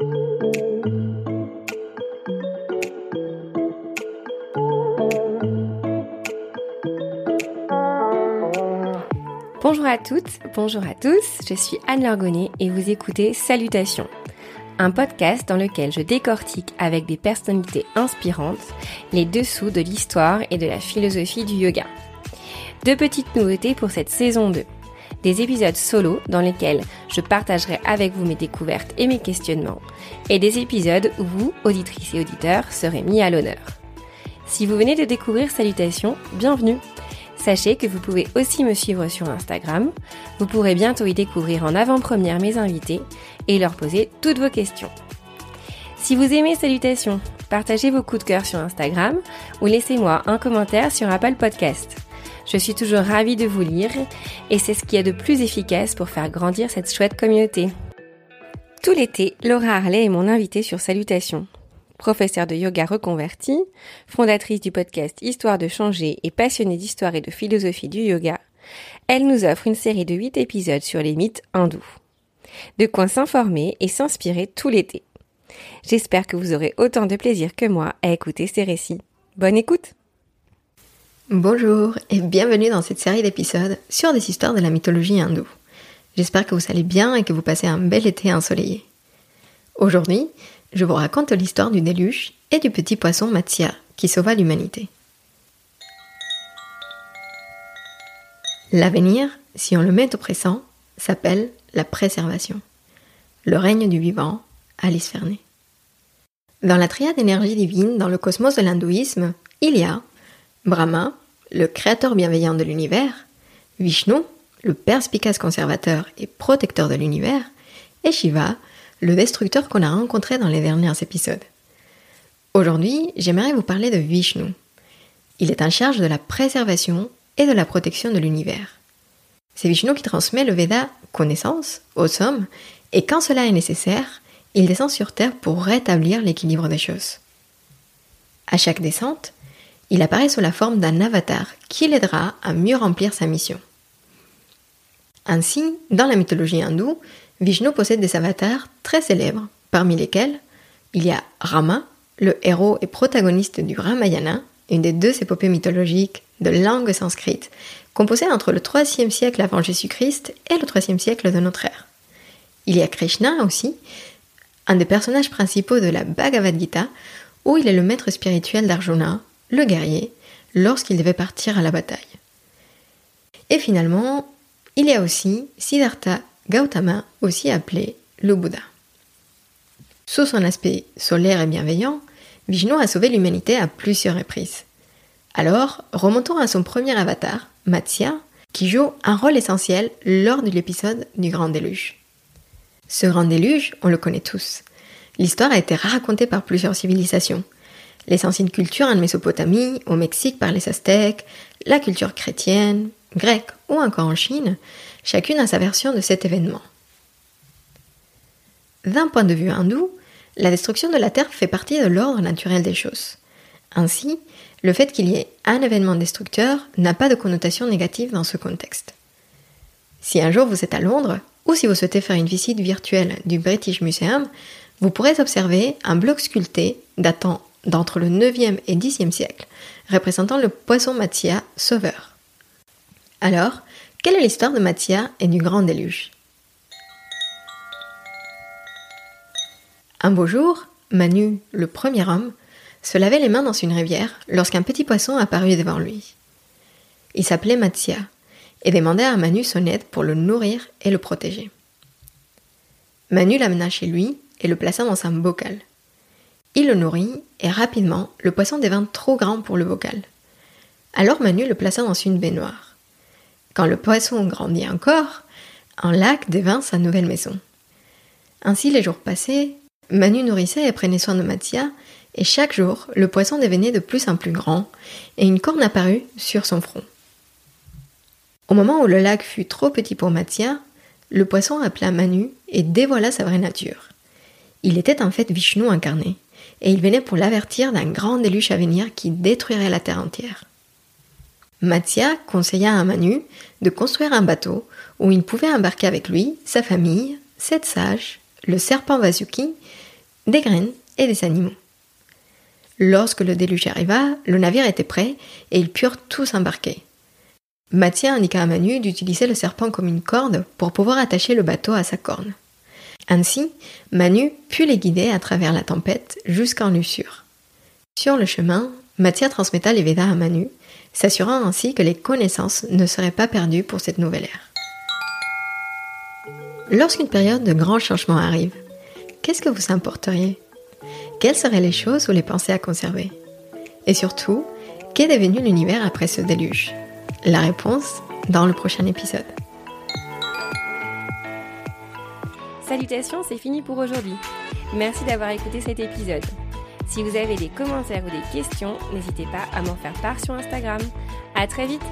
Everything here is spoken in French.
Bonjour à toutes, bonjour à tous, je suis Anne Lorgonnet et vous écoutez Salutations, un podcast dans lequel je décortique avec des personnalités inspirantes les dessous de l'histoire et de la philosophie du yoga. Deux petites nouveautés pour cette saison 2. Des épisodes solo dans lesquels je partagerai avec vous mes découvertes et mes questionnements, et des épisodes où vous, auditrices et auditeurs, serez mis à l'honneur. Si vous venez de découvrir Salutations, bienvenue Sachez que vous pouvez aussi me suivre sur Instagram. Vous pourrez bientôt y découvrir en avant-première mes invités et leur poser toutes vos questions. Si vous aimez Salutations, partagez vos coups de cœur sur Instagram ou laissez-moi un commentaire sur Apple Podcast. Je suis toujours ravie de vous lire et c'est ce qui est de plus efficace pour faire grandir cette chouette communauté. Tout l'été, Laura Harley est mon invitée sur Salutations professeure de yoga reconvertie, fondatrice du podcast Histoire de changer et passionnée d'histoire et de philosophie du yoga, elle nous offre une série de 8 épisodes sur les mythes hindous. De quoi s'informer et s'inspirer tout l'été. J'espère que vous aurez autant de plaisir que moi à écouter ces récits. Bonne écoute Bonjour et bienvenue dans cette série d'épisodes sur des histoires de la mythologie hindoue. J'espère que vous allez bien et que vous passez un bel été ensoleillé. Aujourd'hui, je vous raconte l'histoire du déluge et du petit poisson Matsya qui sauva l'humanité. L'avenir, si on le met au présent, s'appelle la préservation. Le règne du vivant, Alice Fernet. Dans la triade énergie divine dans le cosmos de l'hindouisme, il y a Brahma, le créateur bienveillant de l'univers, Vishnu, le perspicace conservateur et protecteur de l'univers, et Shiva, le destructeur qu'on a rencontré dans les derniers épisodes. Aujourd'hui, j'aimerais vous parler de Vishnu. Il est en charge de la préservation et de la protection de l'univers. C'est Vishnu qui transmet le Veda connaissance aux hommes, et quand cela est nécessaire, il descend sur Terre pour rétablir l'équilibre des choses. À chaque descente, il apparaît sous la forme d'un avatar qui l'aidera à mieux remplir sa mission. Ainsi, dans la mythologie hindoue, Vishnu possède des avatars très célèbres, parmi lesquels il y a Rama, le héros et protagoniste du Ramayana, une des deux épopées mythologiques de langue sanscrite, composée entre le 3e siècle avant Jésus-Christ et le 3e siècle de notre ère. Il y a Krishna aussi, un des personnages principaux de la Bhagavad Gita, où il est le maître spirituel d'Arjuna, le guerrier, lorsqu'il devait partir à la bataille. Et finalement, il y a aussi Siddhartha Gautama, aussi appelé le Bouddha. Sous son aspect solaire et bienveillant, Vishnu a sauvé l'humanité à plusieurs reprises. Alors, remontons à son premier avatar, Matsya, qui joue un rôle essentiel lors de l'épisode du Grand Déluge. Ce Grand Déluge, on le connaît tous. L'histoire a été racontée par plusieurs civilisations. Les anciennes cultures en Mésopotamie, au Mexique par les Aztèques, la culture chrétienne, grecque ou encore en Chine, chacune a sa version de cet événement. D'un point de vue hindou, la destruction de la Terre fait partie de l'ordre naturel des choses. Ainsi, le fait qu'il y ait un événement destructeur n'a pas de connotation négative dans ce contexte. Si un jour vous êtes à Londres, ou si vous souhaitez faire une visite virtuelle du British Museum, vous pourrez observer un bloc sculpté datant d'entre le 9e et 10e siècle, représentant le poisson Matia sauveur. Alors, quelle est l'histoire de Mathia et du grand déluge? Un beau jour, Manu, le premier homme, se lavait les mains dans une rivière lorsqu'un petit poisson apparut devant lui. Il s'appelait Mathia et demandait à Manu son aide pour le nourrir et le protéger. Manu l'amena chez lui et le plaça dans un bocal. Il le nourrit et rapidement le poisson devint trop grand pour le bocal. Alors Manu le plaça dans une baignoire. Quand le poisson grandit encore, un lac devint sa nouvelle maison. Ainsi les jours passaient, Manu nourrissait et prenait soin de Mathia, et chaque jour le poisson devenait de plus en plus grand, et une corne apparut sur son front. Au moment où le lac fut trop petit pour Mathia, le poisson appela Manu et dévoila sa vraie nature. Il était en fait Vishnu incarné, et il venait pour l'avertir d'un grand déluge à venir qui détruirait la terre entière. Mathia conseilla à Manu de construire un bateau où il pouvait embarquer avec lui sa famille, sept sages, le serpent Vasuki, des graines et des animaux. Lorsque le déluge arriva, le navire était prêt et ils purent tous embarquer. Mathia indiqua à Manu d'utiliser le serpent comme une corde pour pouvoir attacher le bateau à sa corne. Ainsi, Manu put les guider à travers la tempête jusqu'en Lussure. Sur le chemin, Mathia transmetta les Védas à Manu, s'assurant ainsi que les connaissances ne seraient pas perdues pour cette nouvelle ère. Lorsqu'une période de grands changements arrive, qu'est-ce que vous importeriez? Quelles seraient les choses ou les pensées à conserver? Et surtout, qu'est devenu l'univers après ce déluge? La réponse dans le prochain épisode. Salutations, c'est fini pour aujourd'hui. Merci d'avoir écouté cet épisode. Si vous avez des commentaires ou des questions, n'hésitez pas à m'en faire part sur Instagram. À très vite